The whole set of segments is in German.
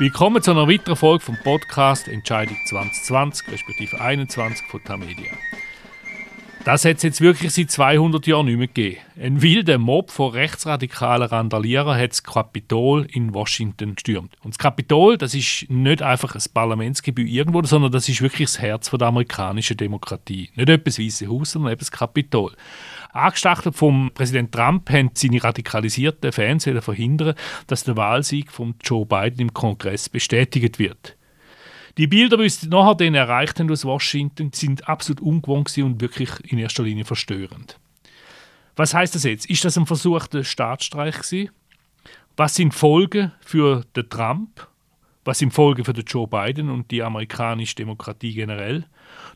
Willkommen zu einer weiteren Folge vom Podcast Entscheidung 2020, respektive 21 von Tamedia. Das hat es jetzt wirklich seit 200 Jahren nicht mehr gegeben. Ein wilder Mob von rechtsradikalen Randalierern hat das Kapitol in Washington gestürmt. Und das Kapitol, das ist nicht einfach ein Parlamentsgebäude irgendwo, sondern das ist wirklich das Herz der amerikanischen Demokratie. Nicht etwas Weiße Haus, sondern eben das Kapitol. Angestachelt vom Präsident Trump haben seine radikalisierten Fans verhindern, dass der Wahlsieg von Joe Biden im Kongress bestätigt wird. Die Bilder, die uns nachher den erreicht haben aus Washington, sind absolut ungewohnt und wirklich in erster Linie verstörend. Was heißt das jetzt? Ist das ein versuchter Staatsstreich? Was sind Folgen für den Trump? Was sind Folgen für den Joe Biden und die amerikanische Demokratie generell?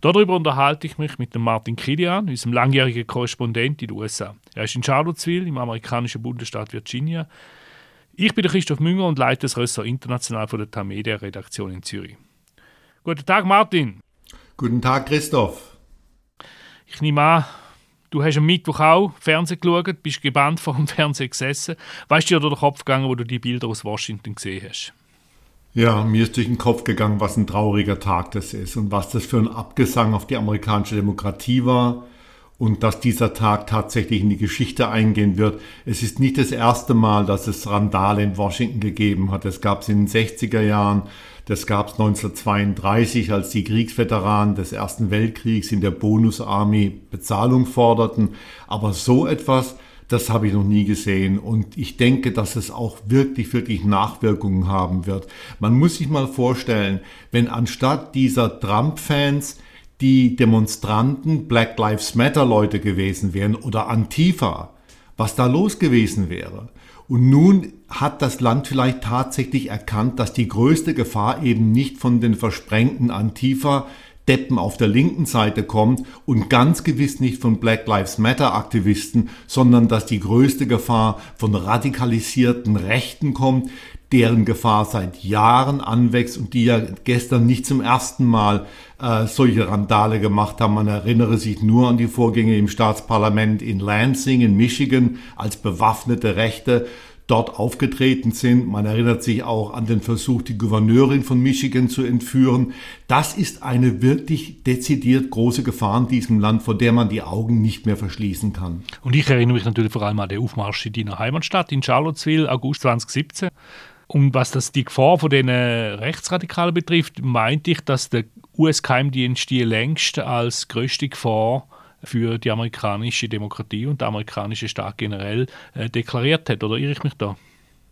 Darüber unterhalte ich mich mit dem Martin Kilian, unserem langjährigen Korrespondent in den USA. Er ist in Charlottesville im amerikanischen Bundesstaat Virginia. Ich bin der Christoph Münger und leite das Ressort International von der Tamedia Redaktion in Zürich. Guten Tag, Martin. Guten Tag, Christoph. Ich nehme an, du hast am Mittwoch auch Fernsehen geschaut, bist gebannt vor dem Fernsehen gesessen. Weißt du dir durch den Kopf gegangen, wo du die Bilder aus Washington gesehen hast? Ja, mir ist durch den Kopf gegangen, was ein trauriger Tag das ist und was das für ein Abgesang auf die amerikanische Demokratie war und dass dieser Tag tatsächlich in die Geschichte eingehen wird. Es ist nicht das erste Mal, dass es Randale in Washington gegeben hat. Es gab es in den 60er Jahren, das gab es 1932, als die Kriegsveteranen des Ersten Weltkriegs in der Bonusarmee Bezahlung forderten. Aber so etwas das habe ich noch nie gesehen und ich denke, dass es auch wirklich, wirklich Nachwirkungen haben wird. Man muss sich mal vorstellen, wenn anstatt dieser Trump-Fans die Demonstranten Black Lives Matter Leute gewesen wären oder Antifa, was da los gewesen wäre. Und nun hat das Land vielleicht tatsächlich erkannt, dass die größte Gefahr eben nicht von den versprengten Antifa Deppen auf der linken Seite kommt und ganz gewiss nicht von Black Lives Matter Aktivisten, sondern dass die größte Gefahr von radikalisierten Rechten kommt, deren Gefahr seit Jahren anwächst und die ja gestern nicht zum ersten Mal äh, solche Randale gemacht haben. Man erinnere sich nur an die Vorgänge im Staatsparlament in Lansing in Michigan als bewaffnete Rechte dort aufgetreten sind. Man erinnert sich auch an den Versuch, die Gouverneurin von Michigan zu entführen. Das ist eine wirklich dezidiert große Gefahr in diesem Land, vor der man die Augen nicht mehr verschließen kann. Und ich erinnere mich natürlich vor allem an den Aufmarsch in deiner Heimatstadt in Charlottesville, August 2017. Und was das die Gefahr von den Rechtsradikalen betrifft, meinte ich, dass der US-Geheimdienst die längst als größte Gefahr für die amerikanische Demokratie und der amerikanische Staat generell äh, deklariert hat. Oder irre ich mich da?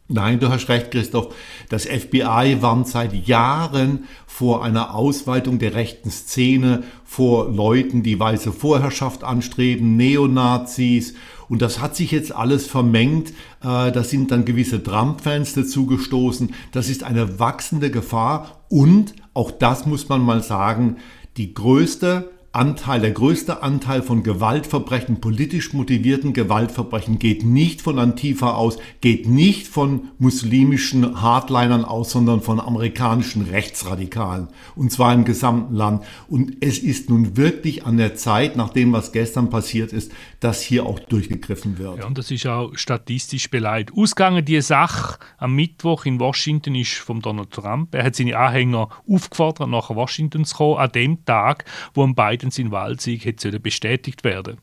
Nein, du hast recht, Christoph. Das FBI warnt seit Jahren vor einer Ausweitung der rechten Szene, vor Leuten, die weiße Vorherrschaft anstreben, Neonazis. Und das hat sich jetzt alles vermengt. Äh, da sind dann gewisse Trump-Fans dazugestoßen. Das ist eine wachsende Gefahr. Und, auch das muss man mal sagen, die größte Anteil, der größte Anteil von Gewaltverbrechen, politisch motivierten Gewaltverbrechen geht nicht von Antifa aus, geht nicht von muslimischen Hardlinern aus, sondern von amerikanischen Rechtsradikalen. Und zwar im gesamten Land. Und es ist nun wirklich an der Zeit, nach dem, was gestern passiert ist, dass hier auch durchgegriffen wird. Ja, und das ist auch statistisch beleidigt. Ausgegangen die Sache am Mittwoch in Washington ist von Donald Trump. Er hat seine Anhänger aufgefordert, nach Washington zu kommen, an dem Tag, wo ein Biden sein Wahlsieg hätte bestätigt werden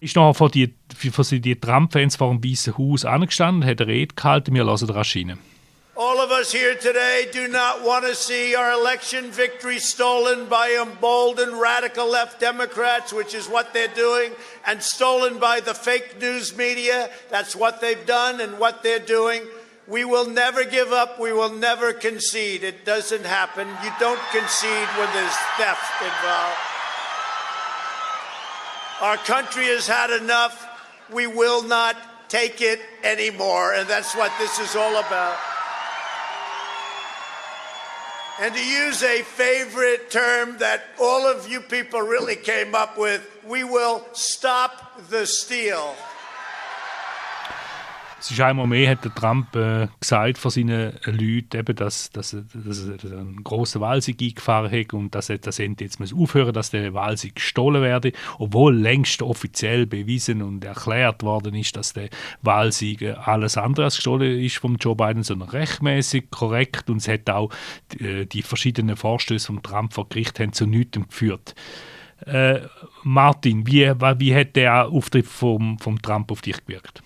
Ist nachher vor die, vor die Trump-Fans vor dem Weißen Haus angestanden, hat eine Rede gehalten, wir lassen rasch rein. All of us here today do not want to see our election victory stolen by emboldened radical left Democrats, which is what they're doing, and stolen by the fake news media. That's what they've done and what they're doing. We will never give up. We will never concede. It doesn't happen. You don't concede when there's theft involved. Our country has had enough. We will not take it anymore. And that's what this is all about. And to use a favorite term that all of you people really came up with, we will stop the steal. Es ist einmal mehr, hat der Trump äh, gesagt von seinen Leuten, eben, dass, dass, dass, dass er einen grossen Wahlsieg eingefahren hat und dass das jetzt muss aufhören dass der Wahlsieg gestohlen werde, obwohl längst offiziell bewiesen und erklärt worden ist, dass der Wahlsieg alles andere als gestohlen ist von Joe Biden, sondern rechtmäßig korrekt und es hat auch die, äh, die verschiedenen Vorstöße von Trump vor Gericht haben zu nichts geführt. Äh, Martin, wie, wie hat der Auftritt vom, vom Trump auf dich gewirkt?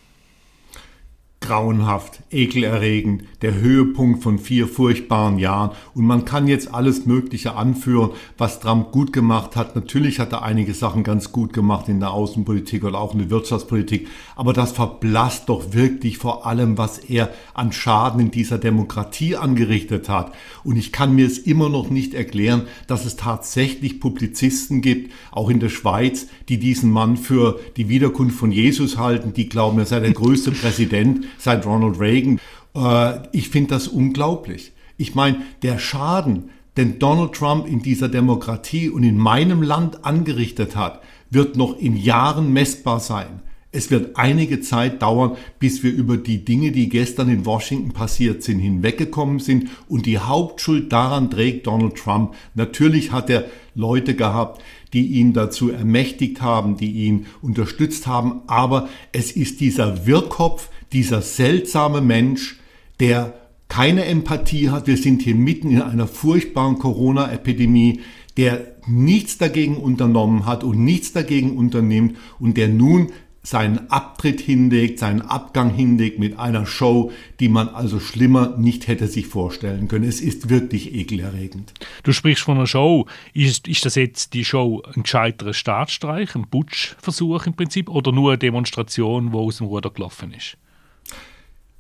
Grauenhaft, ekelerregend, der Höhepunkt von vier furchtbaren Jahren. Und man kann jetzt alles Mögliche anführen, was Trump gut gemacht hat. Natürlich hat er einige Sachen ganz gut gemacht in der Außenpolitik oder auch in der Wirtschaftspolitik. Aber das verblasst doch wirklich vor allem, was er an Schaden in dieser Demokratie angerichtet hat. Und ich kann mir es immer noch nicht erklären, dass es tatsächlich Publizisten gibt, auch in der Schweiz, die diesen Mann für die Wiederkunft von Jesus halten, die glauben, er sei der größte Präsident seit Ronald Reagan. Äh, ich finde das unglaublich. Ich meine, der Schaden, den Donald Trump in dieser Demokratie und in meinem Land angerichtet hat, wird noch in Jahren messbar sein. Es wird einige Zeit dauern, bis wir über die Dinge, die gestern in Washington passiert sind, hinweggekommen sind. Und die Hauptschuld daran trägt Donald Trump. Natürlich hat er Leute gehabt, die ihn dazu ermächtigt haben, die ihn unterstützt haben. Aber es ist dieser Wirrkopf, dieser seltsame Mensch, der keine Empathie hat. Wir sind hier mitten in einer furchtbaren Corona-Epidemie, der nichts dagegen unternommen hat und nichts dagegen unternimmt und der nun seinen Abtritt hinlegt, seinen Abgang hinlegt mit einer Show, die man also schlimmer nicht hätte sich vorstellen können. Es ist wirklich ekelerregend. Du sprichst von einer Show. Ist, ist das jetzt die Show ein gescheiterer Staatsstreich, ein Putschversuch im Prinzip oder nur eine Demonstration, wo aus dem Ruder gelaufen ist?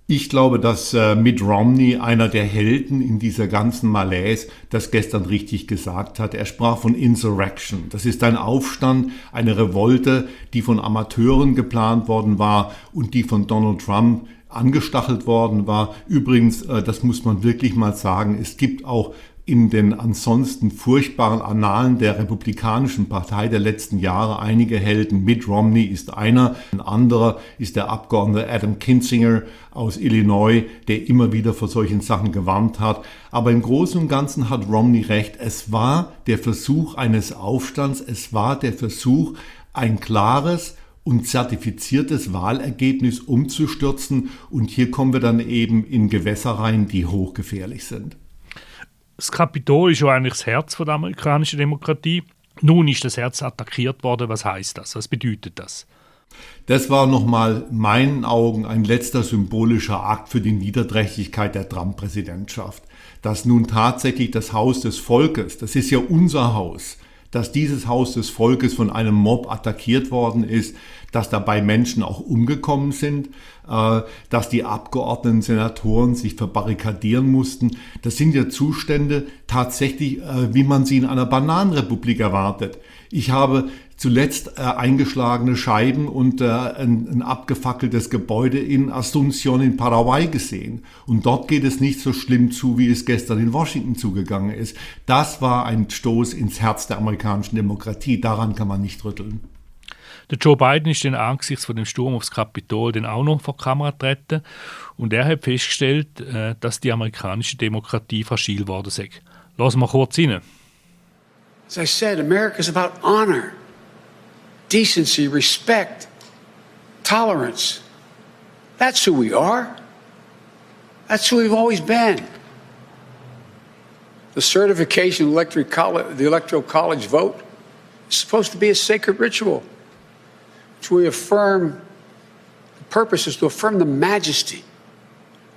Ich glaube, dass äh, Mitt Romney, einer der Helden in dieser ganzen Malaise, das gestern richtig gesagt hat. Er sprach von Insurrection. Das ist ein Aufstand, eine Revolte, die von Amateuren geplant worden war und die von Donald Trump angestachelt worden war. Übrigens, äh, das muss man wirklich mal sagen, es gibt auch in den ansonsten furchtbaren Annalen der Republikanischen Partei der letzten Jahre einige Helden. Mitt Romney ist einer, ein anderer ist der Abgeordnete Adam Kinzinger aus Illinois, der immer wieder vor solchen Sachen gewarnt hat. Aber im Großen und Ganzen hat Romney recht. Es war der Versuch eines Aufstands, es war der Versuch, ein klares und zertifiziertes Wahlergebnis umzustürzen. Und hier kommen wir dann eben in Gewässer rein, die hochgefährlich sind das Kapitol ist ja eigentlich das Herz der amerikanischen Demokratie. Nun ist das Herz attackiert worden. Was heißt das? Was bedeutet das? Das war nochmal in meinen Augen ein letzter symbolischer Akt für die Niederträchtigkeit der Trump-Präsidentschaft. Dass nun tatsächlich das Haus des Volkes, das ist ja unser Haus, dass dieses Haus des Volkes von einem Mob attackiert worden ist, dass dabei Menschen auch umgekommen sind, äh, dass die Abgeordneten, Senatoren sich verbarrikadieren mussten. Das sind ja Zustände tatsächlich, äh, wie man sie in einer Bananenrepublik erwartet. Ich habe zuletzt äh, eingeschlagene Scheiben und ein abgefackeltes Gebäude in Asunción in Paraguay gesehen. Und dort geht es nicht so schlimm zu, wie es gestern in Washington zugegangen ist. Das war ein Stoß ins Herz der amerikanischen Demokratie. Daran kann man nicht rütteln. Der Joe Biden ist dann angesichts von dem Sturm aufs Kapitol dann auch noch vor die Kamera getreten und er hat festgestellt, äh, dass die amerikanische Demokratie fragil geworden sei. Lassen wir kurz rein. As I said, America is about honor, decency, respect, tolerance. That's who we are. That's who we've always been. The certification of the Electoral College vote is supposed to be a sacred ritual. To affirm, the purpose is to affirm the majesty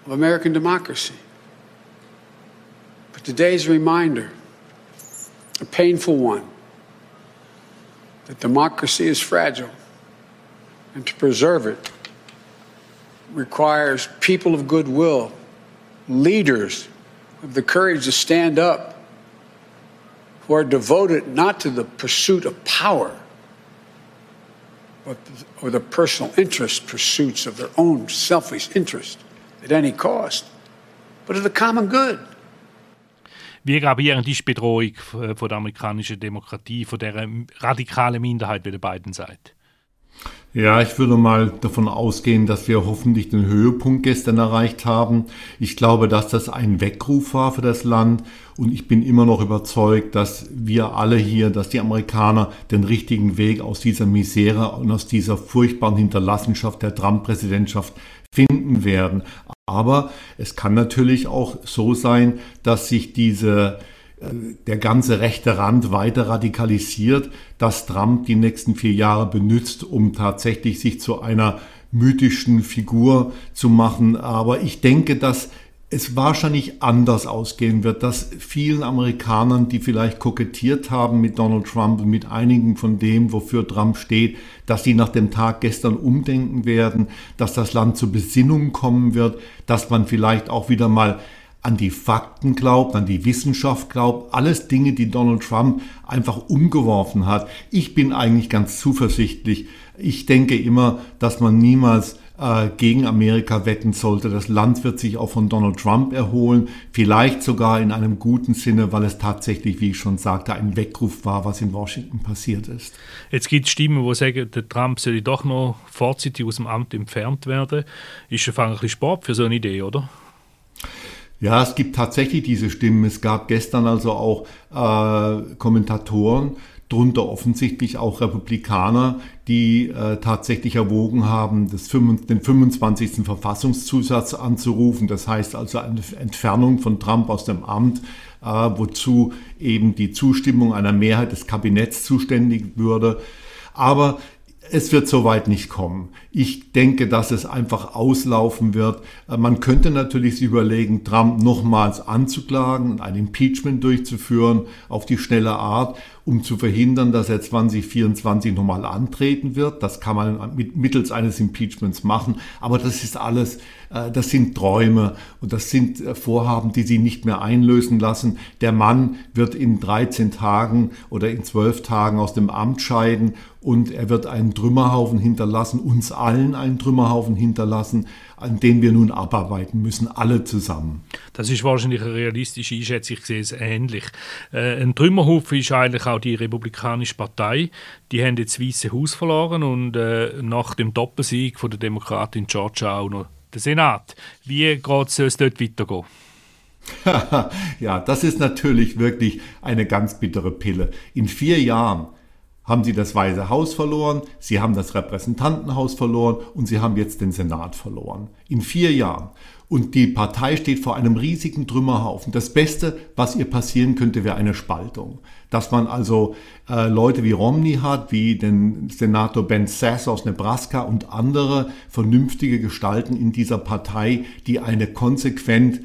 of American democracy. But today's reminder, a painful one, that democracy is fragile, and to preserve it requires people of goodwill, leaders with the courage to stand up, who are devoted not to the pursuit of power or the personal interest pursuits of their own selfish interest at any cost, but of the common good. Wie gravierend ist die Bedrohung von der amerikanischen Demokratie, von der radikalen Minderheit, wie der beiden sagt? Ja, ich würde mal davon ausgehen, dass wir hoffentlich den Höhepunkt gestern erreicht haben. Ich glaube, dass das ein Weckruf war für das Land und ich bin immer noch überzeugt, dass wir alle hier, dass die Amerikaner den richtigen Weg aus dieser Misere und aus dieser furchtbaren Hinterlassenschaft der Trump-Präsidentschaft finden werden. Aber es kann natürlich auch so sein, dass sich diese der ganze rechte Rand weiter radikalisiert, dass Trump die nächsten vier Jahre benutzt, um tatsächlich sich zu einer mythischen Figur zu machen. Aber ich denke, dass es wahrscheinlich anders ausgehen wird, dass vielen Amerikanern, die vielleicht kokettiert haben mit Donald Trump und mit einigen von dem, wofür Trump steht, dass sie nach dem Tag gestern umdenken werden, dass das Land zur Besinnung kommen wird, dass man vielleicht auch wieder mal an die Fakten glaubt, an die Wissenschaft glaubt, alles Dinge, die Donald Trump einfach umgeworfen hat. Ich bin eigentlich ganz zuversichtlich. Ich denke immer, dass man niemals äh, gegen Amerika wetten sollte. Das Land wird sich auch von Donald Trump erholen, vielleicht sogar in einem guten Sinne, weil es tatsächlich, wie ich schon sagte, ein Weckruf war, was in Washington passiert ist. Jetzt gibt es Stimmen, die sagen, der Trump soll doch noch vorzeitig aus dem Amt entfernt werden. Ist schon ein bisschen Sport für so eine Idee, oder? Ja, es gibt tatsächlich diese Stimmen. Es gab gestern also auch äh, Kommentatoren, drunter offensichtlich auch Republikaner, die äh, tatsächlich erwogen haben, das, den 25. Verfassungszusatz anzurufen. Das heißt also eine Entfernung von Trump aus dem Amt, äh, wozu eben die Zustimmung einer Mehrheit des Kabinetts zuständig würde. Aber es wird soweit nicht kommen. Ich denke, dass es einfach auslaufen wird. Äh, man könnte natürlich sich überlegen, Trump nochmals anzuklagen und ein Impeachment durchzuführen auf die schnelle Art, um zu verhindern, dass er 2024 nochmal antreten wird. Das kann man mittels eines Impeachments machen. Aber das ist alles, äh, das sind Träume und das sind äh, Vorhaben, die sie nicht mehr einlösen lassen. Der Mann wird in 13 Tagen oder in 12 Tagen aus dem Amt scheiden und er wird einen Trümmerhaufen hinterlassen, uns allen einen Trümmerhaufen hinterlassen, an den wir nun abarbeiten müssen, alle zusammen. Das ist wahrscheinlich eine realistische Einschätzung, ich sehe es ähnlich. Äh, ein Trümmerhaufen ist eigentlich auch die Republikanische Partei. Die haben jetzt das Weiße Haus verloren und äh, nach dem Doppelsieg von der Demokratin Georgia auch noch den Senat. Wie geht es dort weitergehen? ja, das ist natürlich wirklich eine ganz bittere Pille. In vier Jahren haben sie das Weiße Haus verloren, sie haben das Repräsentantenhaus verloren und sie haben jetzt den Senat verloren. In vier Jahren. Und die Partei steht vor einem riesigen Trümmerhaufen. Das Beste, was ihr passieren könnte, wäre eine Spaltung. Dass man also äh, Leute wie Romney hat, wie den Senator Ben Sass aus Nebraska und andere vernünftige Gestalten in dieser Partei, die eine konsequent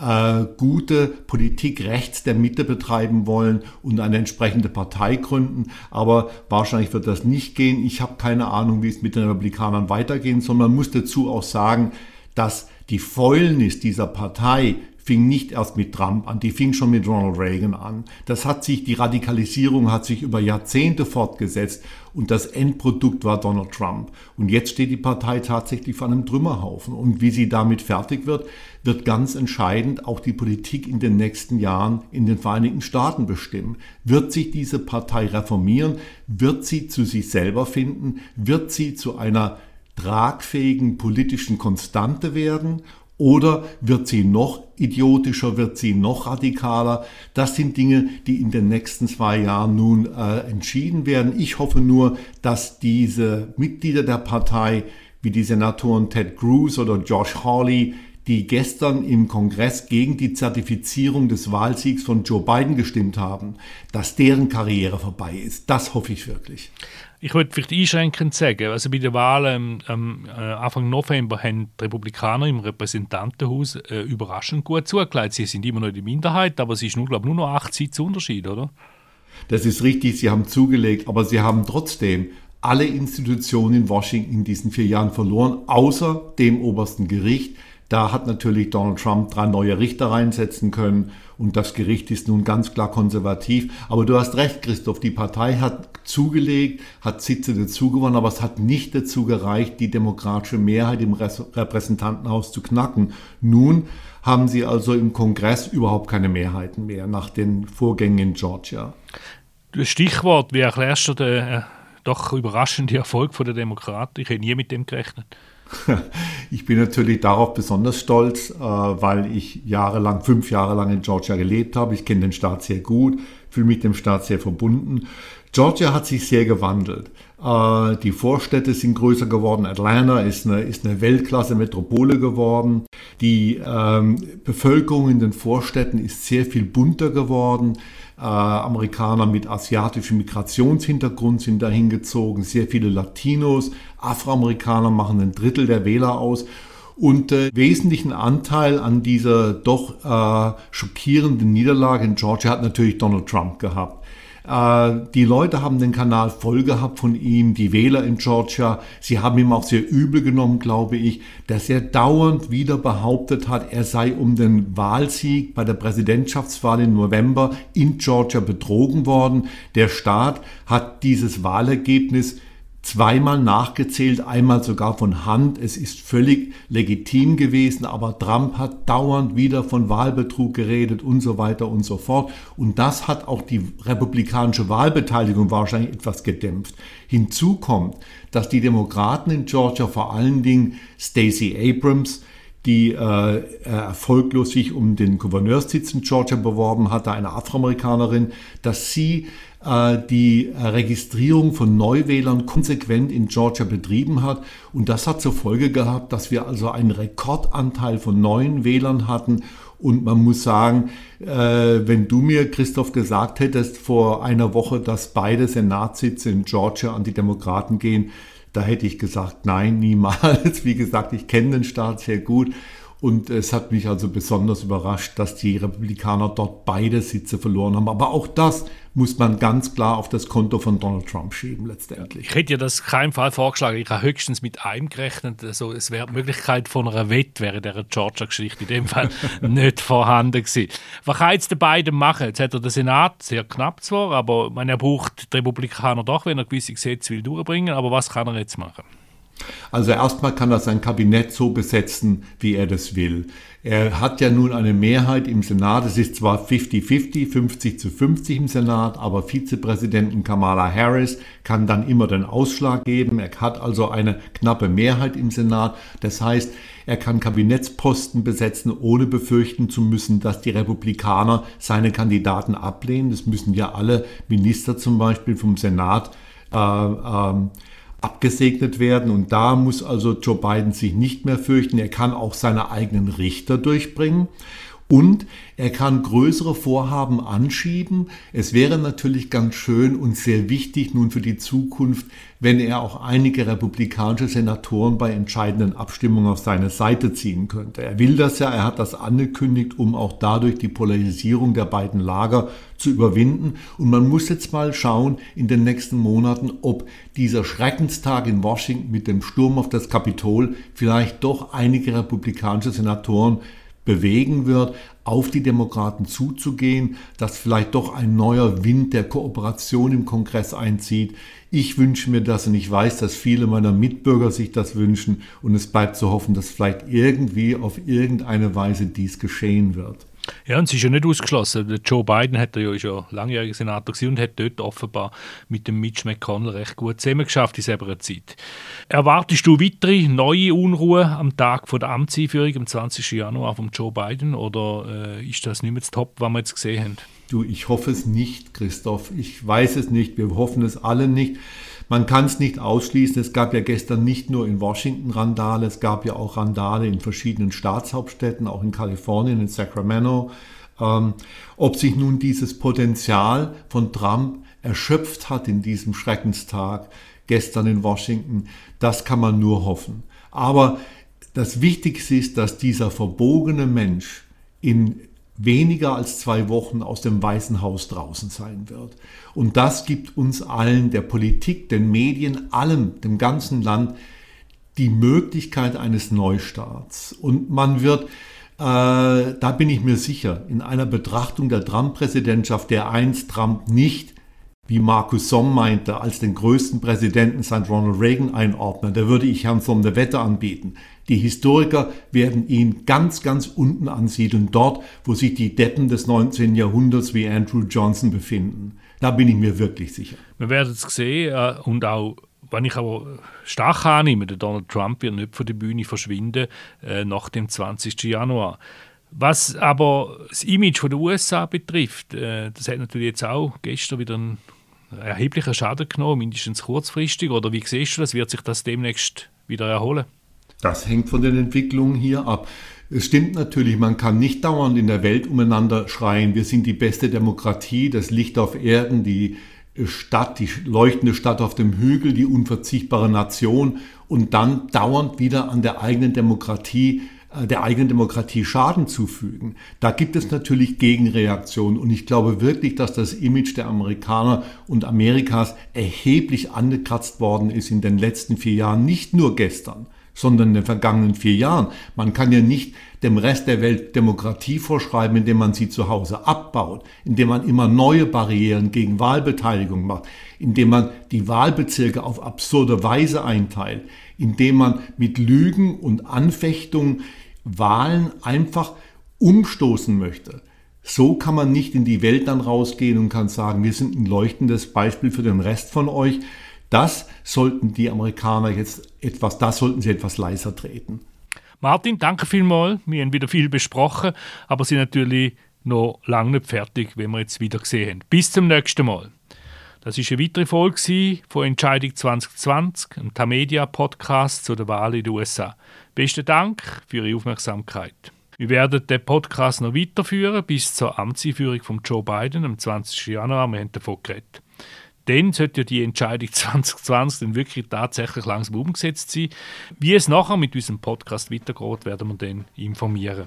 äh, gute Politik rechts der Mitte betreiben wollen und eine entsprechende Partei gründen. Aber wahrscheinlich wird das nicht gehen. Ich habe keine Ahnung, wie es mit den Republikanern weitergehen soll. Man muss dazu auch sagen, dass die Fäulnis dieser Partei fing nicht erst mit Trump an, die fing schon mit Ronald Reagan an. Das hat sich, die Radikalisierung hat sich über Jahrzehnte fortgesetzt und das Endprodukt war Donald Trump. Und jetzt steht die Partei tatsächlich vor einem Trümmerhaufen. Und wie sie damit fertig wird, wird ganz entscheidend auch die Politik in den nächsten Jahren in den Vereinigten Staaten bestimmen. Wird sich diese Partei reformieren? Wird sie zu sich selber finden? Wird sie zu einer tragfähigen politischen Konstante werden? Oder wird sie noch idiotischer, wird sie noch radikaler? Das sind Dinge, die in den nächsten zwei Jahren nun äh, entschieden werden. Ich hoffe nur, dass diese Mitglieder der Partei, wie die Senatoren Ted Cruz oder Josh Hawley, die gestern im Kongress gegen die Zertifizierung des Wahlsiegs von Joe Biden gestimmt haben, dass deren Karriere vorbei ist. Das hoffe ich wirklich. Ich würde vielleicht einschränkend sagen, also bei der Wahl ähm, äh, Anfang November haben die Republikaner im Repräsentantenhaus äh, überraschend gut zugelegt. Sie sind immer noch der Minderheit, aber es ist nur, glaube nur noch acht Sitze Unterschied, oder? Das ist richtig, sie haben zugelegt, aber sie haben trotzdem alle Institutionen in Washington in diesen vier Jahren verloren, außer dem obersten Gericht. Da hat natürlich Donald Trump drei neue Richter reinsetzen können und das Gericht ist nun ganz klar konservativ. Aber du hast recht, Christoph, die Partei hat zugelegt, hat Sitze dazu gewonnen, aber es hat nicht dazu gereicht, die demokratische Mehrheit im Repräsentantenhaus zu knacken. Nun haben sie also im Kongress überhaupt keine Mehrheiten mehr nach den Vorgängen in Georgia. Stichwort, wie erklärst du den äh, doch überraschende Erfolg der Demokraten. Ich hätte nie mit dem gerechnet. Ich bin natürlich darauf besonders stolz, äh, weil ich jahrelang, fünf Jahre lang in Georgia gelebt habe. Ich kenne den Staat sehr gut, fühle mich dem Staat sehr verbunden. Georgia hat sich sehr gewandelt. Äh, die Vorstädte sind größer geworden. Atlanta ist eine, ist eine Weltklasse-Metropole geworden. Die ähm, Bevölkerung in den Vorstädten ist sehr viel bunter geworden. Äh, Amerikaner mit asiatischem Migrationshintergrund sind dahin gezogen. Sehr viele Latinos, Afroamerikaner machen ein Drittel der Wähler aus. Und äh, wesentlichen Anteil an dieser doch äh, schockierenden Niederlage in Georgia hat natürlich Donald Trump gehabt. Äh, die Leute haben den Kanal voll gehabt von ihm, die Wähler in Georgia. Sie haben ihm auch sehr übel genommen, glaube ich, dass er dauernd wieder behauptet hat, er sei um den Wahlsieg bei der Präsidentschaftswahl im November in Georgia betrogen worden. Der Staat hat dieses Wahlergebnis zweimal nachgezählt, einmal sogar von Hand. Es ist völlig legitim gewesen, aber Trump hat dauernd wieder von Wahlbetrug geredet und so weiter und so fort. Und das hat auch die republikanische Wahlbeteiligung wahrscheinlich etwas gedämpft. Hinzu kommt, dass die Demokraten in Georgia vor allen Dingen Stacey Abrams, die äh, erfolglos sich um den Gouverneurssitz in Georgia beworben hatte, eine Afroamerikanerin, dass sie äh, die Registrierung von Neuwählern konsequent in Georgia betrieben hat. Und das hat zur Folge gehabt, dass wir also einen Rekordanteil von neuen Wählern hatten. Und man muss sagen, äh, wenn du mir, Christoph, gesagt hättest vor einer Woche, dass beide Senatssitze in Georgia an die Demokraten gehen, da hätte ich gesagt, nein, niemals. Wie gesagt, ich kenne den Staat sehr gut. Und es hat mich also besonders überrascht, dass die Republikaner dort beide Sitze verloren haben. Aber auch das muss man ganz klar auf das Konto von Donald Trump schieben letztendlich. Ich hätte ja das keinen Fall vorgeschlagen. Ich habe höchstens mit einem gerechnet. Also es wäre die Möglichkeit von einer Wette wäre der Georgia-Geschichte in dem Fall nicht vorhanden gewesen. Was kann jetzt die beiden machen? Jetzt hat er den Senat sehr knapp zwar, aber man, er braucht die Republikaner doch, wenn er gewisse Gesetze will durchbringen. Aber was kann er jetzt machen? Also erstmal kann er sein Kabinett so besetzen, wie er das will. Er hat ja nun eine Mehrheit im Senat. Es ist zwar 50-50, 50 zu 50 im Senat, aber Vizepräsidentin Kamala Harris kann dann immer den Ausschlag geben. Er hat also eine knappe Mehrheit im Senat. Das heißt, er kann Kabinettsposten besetzen, ohne befürchten zu müssen, dass die Republikaner seine Kandidaten ablehnen. Das müssen ja alle Minister zum Beispiel vom Senat äh, äh, abgesegnet werden. Und da muss also Joe Biden sich nicht mehr fürchten. Er kann auch seine eigenen Richter durchbringen. Und er kann größere Vorhaben anschieben. Es wäre natürlich ganz schön und sehr wichtig nun für die Zukunft, wenn er auch einige republikanische Senatoren bei entscheidenden Abstimmungen auf seine Seite ziehen könnte. Er will das ja, er hat das angekündigt, um auch dadurch die Polarisierung der beiden Lager zu überwinden. Und man muss jetzt mal schauen in den nächsten Monaten, ob dieser Schreckenstag in Washington mit dem Sturm auf das Kapitol vielleicht doch einige republikanische Senatoren bewegen wird, auf die Demokraten zuzugehen, dass vielleicht doch ein neuer Wind der Kooperation im Kongress einzieht. Ich wünsche mir das und ich weiß, dass viele meiner Mitbürger sich das wünschen und es bleibt zu hoffen, dass vielleicht irgendwie auf irgendeine Weise dies geschehen wird. Ja, und es ist ja nicht ausgeschlossen. Der Joe Biden hat ja schon langjähriger Senator und hat dort offenbar mit dem Mitch McConnell recht gut zusammengeschafft in selber Zeit. Erwartest du weitere neue Unruhe am Tag von der Amtseinführung am 20. Januar von Joe Biden oder äh, ist das nicht mehr das Top, was wir jetzt gesehen haben? Du, ich hoffe es nicht, Christoph. Ich weiß es nicht. Wir hoffen es alle nicht. Man kann es nicht ausschließen. Es gab ja gestern nicht nur in Washington Randale, es gab ja auch Randale in verschiedenen Staatshauptstädten, auch in Kalifornien, in Sacramento. Ähm, ob sich nun dieses Potenzial von Trump erschöpft hat in diesem Schreckenstag gestern in Washington, das kann man nur hoffen. Aber das Wichtigste ist, dass dieser verbogene Mensch in weniger als zwei Wochen aus dem Weißen Haus draußen sein wird. Und das gibt uns allen, der Politik, den Medien, allem, dem ganzen Land, die Möglichkeit eines Neustarts. Und man wird, äh, da bin ich mir sicher, in einer Betrachtung der Trump-Präsidentschaft, der einst Trump nicht wie Markus Somm meinte, als den größten Präsidenten seit Ronald Reagan einordnen, da würde ich Herrn Somm eine Wette anbieten. Die Historiker werden ihn ganz, ganz unten ansiedeln, dort, wo sich die Deppen des 19. Jahrhunderts wie Andrew Johnson befinden. Da bin ich mir wirklich sicher. Wir werden es sehen äh, und auch wenn ich aber stark annehme, der Donald Trump wird nicht von der Bühne verschwinden äh, nach dem 20. Januar. Was aber das Image von der USA betrifft, äh, das hat natürlich jetzt auch gestern wieder einen erheblichen Schaden genommen, mindestens kurzfristig. Oder wie siehst du das? Wird sich das demnächst wieder erholen? Das hängt von den Entwicklungen hier ab. Es stimmt natürlich, man kann nicht dauernd in der Welt umeinander schreien, wir sind die beste Demokratie, das Licht auf Erden, die Stadt, die leuchtende Stadt auf dem Hügel, die unverzichtbare Nation und dann dauernd wieder an der eigenen Demokratie der eigenen Demokratie Schaden zufügen. Da gibt es natürlich Gegenreaktionen. Und ich glaube wirklich, dass das Image der Amerikaner und Amerikas erheblich angekratzt worden ist in den letzten vier Jahren, nicht nur gestern sondern in den vergangenen vier Jahren. Man kann ja nicht dem Rest der Welt Demokratie vorschreiben, indem man sie zu Hause abbaut, indem man immer neue Barrieren gegen Wahlbeteiligung macht, indem man die Wahlbezirke auf absurde Weise einteilt, indem man mit Lügen und Anfechtungen Wahlen einfach umstoßen möchte. So kann man nicht in die Welt dann rausgehen und kann sagen, wir sind ein leuchtendes Beispiel für den Rest von euch. Das sollten die Amerikaner jetzt etwas, das sollten sie etwas leiser treten. Martin, danke vielmals. Wir haben wieder viel besprochen, aber sind natürlich noch lange nicht fertig, wenn wir jetzt wieder gesehen haben. Bis zum nächsten Mal. Das ist eine weitere Folge von Entscheidung 2020, einem Tamedia-Podcast zu der Wahl in den USA. Besten Dank für Ihre Aufmerksamkeit. Wir werden den Podcast noch weiterführen bis zur Amtseinführung von Joe Biden am 20. Januar. Wir haben davon geredet dann sollte ja die Entscheidung 2020 dann wirklich tatsächlich langsam umgesetzt sein. Wie es nachher mit unserem Podcast weitergeht, werden wir dann informieren.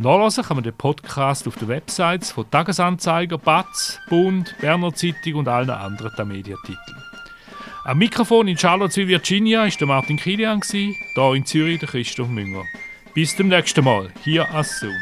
Nachlesen kann man den Podcast auf den Websites von Tagesanzeiger, Batz, Bund, Berner Zeitung und allen anderen Mediatiteln. Am Mikrofon in Charlottesville, Virginia, ist der Martin Kilian, hier in Zürich der Christoph Münger. Bis zum nächsten Mal, hier als Zoom.